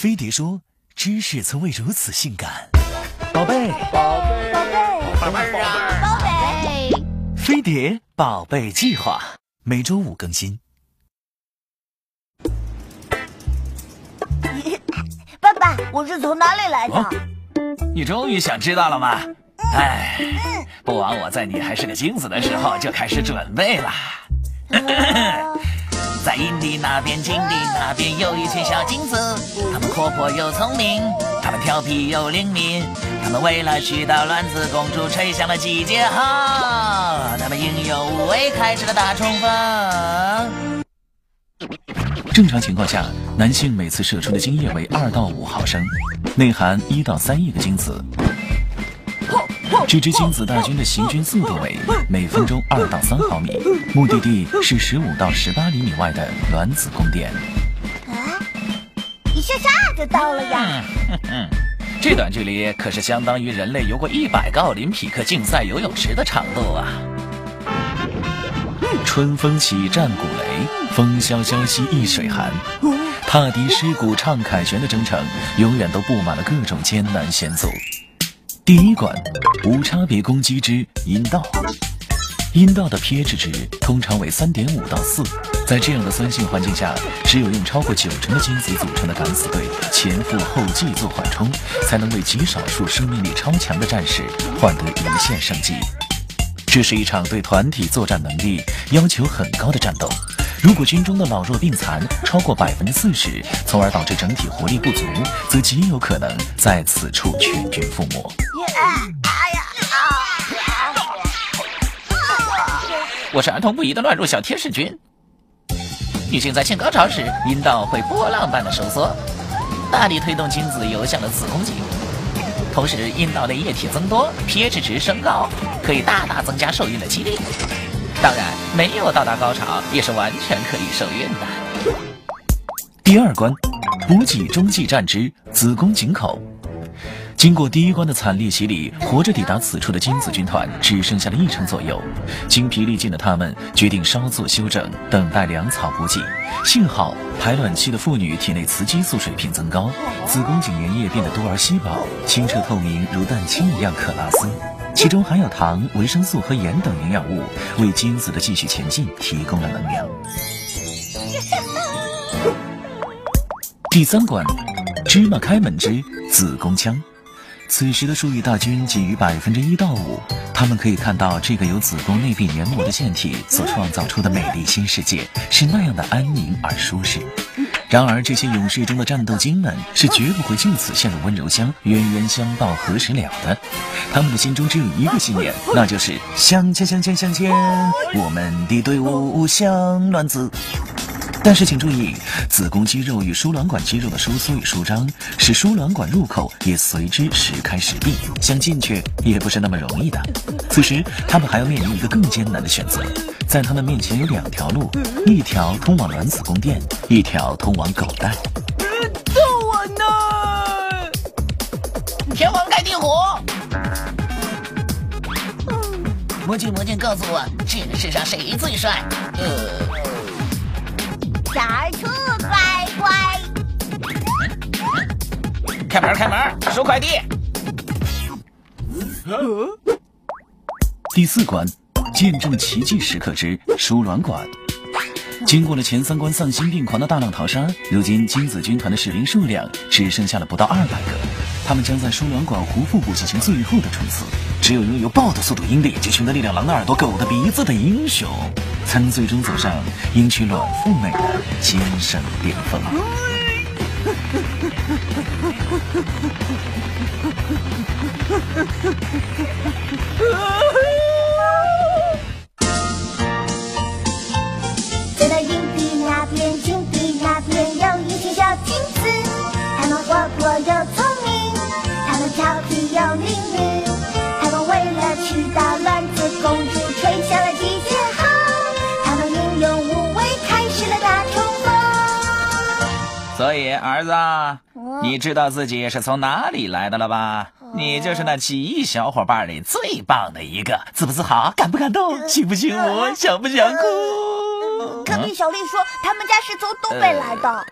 飞碟说：“知识从未如此性感。”宝贝，宝贝，宝贝，宝贝啊，宝贝。飞碟宝贝计划每周五更新。爸爸，我是从哪里来的？你终于想知道了吗？哎，不枉我在你还是个精子的时候就开始准备了。在阴地那边，井地那边有一群小精子，它们活泼又聪明，它们调皮又灵敏，它们为了娶到卵子公主吹响了集结号，它们英勇无畏开始了大冲锋。正常情况下，男性每次射出的精液为二到五毫升，内含一到三亿个精子。这支精子大军的行军速度为每分钟二到三毫米，目的地是十五到十八厘米外的卵子宫殿。啊，一下下就到了呀！嗯嗯这段距离可是相当于人类游过一百个奥林匹克竞赛游泳池的长度啊！春风起战鼓擂，风萧萧兮易水寒。踏敌尸骨唱凯旋的征程，永远都布满了各种艰难险阻。第一关，无差别攻击之阴道。阴道的 pH 值通常为三点五到四，在这样的酸性环境下，只有用超过九成的精子组成的敢死队前赴后继做缓冲，才能为极少数生命力超强的战士换得一线生机。这是一场对团体作战能力要求很高的战斗。如果军中的老弱病残超过百分之四十，从而导致整体活力不足，则极有可能在此处全军覆没。我是儿童不宜的乱入小天使君。女性在性高潮时，阴道会波浪般的收缩，大力推动精子游向了子宫颈，同时阴道内液体增多，pH 值升高，可以大大增加受孕的几率。当然，没有到达高潮也是完全可以受孕的。第二关，补给中继站之子宫颈口。经过第一关的惨烈洗礼，活着抵达此处的精子军团只剩下了一成左右。精疲力尽的他们决定稍作休整，等待粮草补给。幸好排卵期的妇女体内雌激素水平增高，子宫颈粘液变得多而稀薄，清澈透明，如蛋清一样可拉丝。其中含有糖、维生素和盐等营养物，为精子的继续前进提供了能量。第三关，芝麻开门之子宫腔。此时的数亿大军仅于百分之一到五，他们可以看到这个由子宫内壁黏膜的腺体所创造出的美丽新世界是那样的安宁而舒适。然而，这些勇士中的战斗精们是绝不会就此陷入温柔乡，冤冤相报何时了的。他们的心中只有一个信念，那就是向前向前向前，我们的队伍像卵子。但是请注意，子宫肌肉与输卵管肌肉的收缩与舒张，使输卵管入口也随之时开时闭，想进去也不是那么容易的。此时，他们还要面临一个更艰难的选择，在他们面前有两条路，一条通往卵子宫殿，一条通往狗蛋。逗我呢！天王盖地虎！魔镜魔镜，告诉我，这个世上谁最帅？呃。小兔乖乖，开门开门，收快递。第四关，见证奇迹时刻之输卵管。经过了前三关丧心病狂的大量淘沙，如今精子军团的士兵数量只剩下了不到二百个。他们将在输卵管壶腹部进行最后的冲刺。只有拥有豹的速度、鹰的眼睛、熊的力量、狼的耳朵、狗的鼻子的英雄。才能最终走上迎娶卵妇美的艰深巅峰。所以，儿子，你知道自己是从哪里来的了吧？你就是那几亿小伙伴里最棒的一个，自不自豪？感不感动？亲不亲我？想不想哭？隔壁小丽说，他们家是从东北来的。